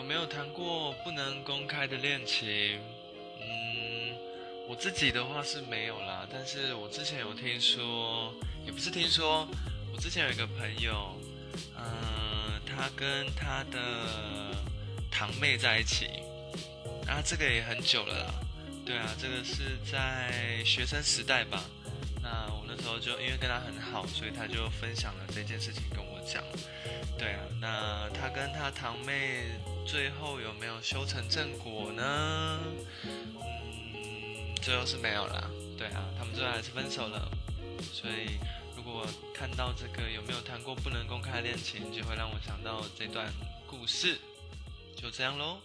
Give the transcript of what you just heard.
有没有谈过不能公开的恋情？嗯，我自己的话是没有啦，但是我之前有听说，也不是听说，我之前有一个朋友，嗯，他跟他的堂妹在一起，那这个也很久了啦。对啊，这个是在学生时代吧。那我那时候就因为跟他很好，所以他就分享了这件事情跟我讲。对啊，那跟他堂妹最后有没有修成正果呢？嗯，最后是没有啦。对啊，他们最后还是分手了。所以如果看到这个有没有谈过不能公开恋情，就会让我想到这段故事。就这样喽。